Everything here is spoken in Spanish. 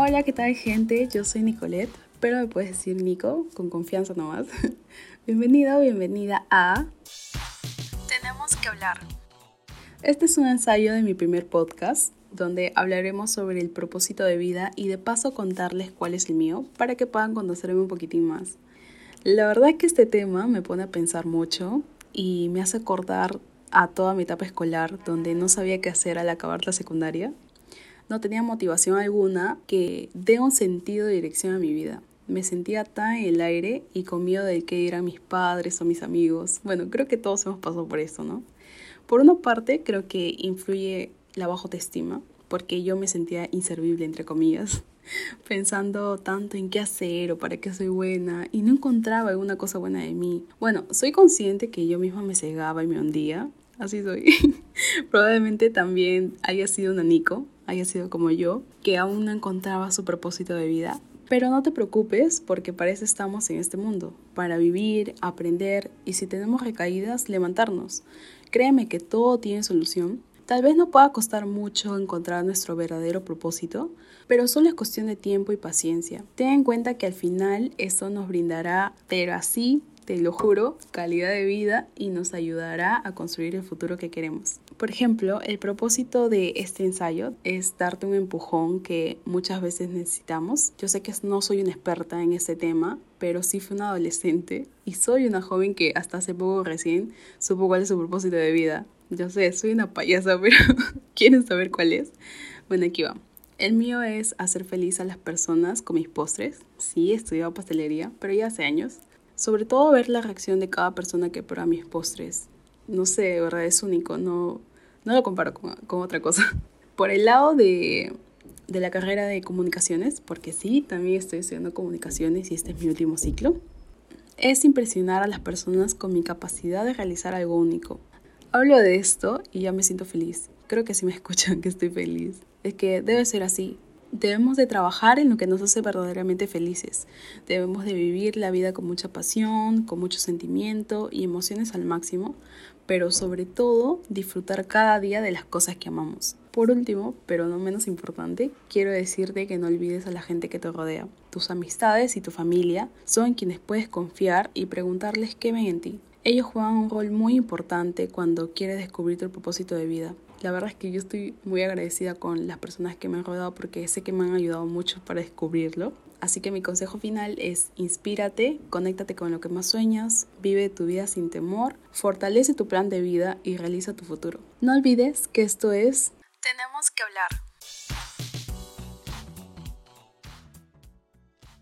Hola, ¿qué tal gente? Yo soy Nicolette, pero me puedes decir Nico, con confianza nomás. Bienvenido o bienvenida a... Tenemos que hablar. Este es un ensayo de mi primer podcast, donde hablaremos sobre el propósito de vida y de paso contarles cuál es el mío, para que puedan conocerme un poquitín más. La verdad es que este tema me pone a pensar mucho y me hace acordar a toda mi etapa escolar, donde no sabía qué hacer al acabar la secundaria. No tenía motivación alguna que dé un sentido de dirección a mi vida. Me sentía tan en el aire y con miedo de que eran mis padres o mis amigos. Bueno, creo que todos hemos pasado por eso, ¿no? Por una parte, creo que influye la baja autoestima, porque yo me sentía inservible, entre comillas, pensando tanto en qué hacer o para qué soy buena y no encontraba alguna cosa buena de mí. Bueno, soy consciente que yo misma me cegaba y me hundía, así soy. Probablemente también haya sido un anico, haya sido como yo, que aún no encontraba su propósito de vida. Pero no te preocupes porque para eso estamos en este mundo, para vivir, aprender y si tenemos recaídas, levantarnos. Créeme que todo tiene solución Tal vez no pueda costar mucho encontrar nuestro verdadero propósito, pero solo es cuestión de tiempo y paciencia. Ten en cuenta que al final esto nos brindará, pero así, te lo juro, calidad de vida y nos ayudará a construir el futuro que queremos. Por ejemplo, el propósito de este ensayo es darte un empujón que muchas veces necesitamos. Yo sé que no soy una experta en este tema, pero sí fui una adolescente y soy una joven que hasta hace poco recién supo cuál es su propósito de vida. Yo sé, soy una payasa, pero ¿quieren saber cuál es? Bueno, aquí va. El mío es hacer feliz a las personas con mis postres. Sí, he estudiado pastelería, pero ya hace años. Sobre todo ver la reacción de cada persona que prueba mis postres. No sé, de verdad es único, no, no lo comparo con, con otra cosa. Por el lado de, de la carrera de comunicaciones, porque sí, también estoy estudiando comunicaciones y este es mi último ciclo, es impresionar a las personas con mi capacidad de realizar algo único. Hablo de esto y ya me siento feliz. Creo que si me escuchan que estoy feliz. Es que debe ser así. Debemos de trabajar en lo que nos hace verdaderamente felices. Debemos de vivir la vida con mucha pasión, con mucho sentimiento y emociones al máximo, pero sobre todo disfrutar cada día de las cosas que amamos. Por último, pero no menos importante, quiero decirte que no olvides a la gente que te rodea. Tus amistades y tu familia son quienes puedes confiar y preguntarles qué ven en ti. Ellos juegan un rol muy importante cuando quieres descubrir tu propósito de vida. La verdad es que yo estoy muy agradecida con las personas que me han rodeado porque sé que me han ayudado mucho para descubrirlo. Así que mi consejo final es inspírate, conéctate con lo que más sueñas, vive tu vida sin temor, fortalece tu plan de vida y realiza tu futuro. No olvides que esto es Tenemos que hablar.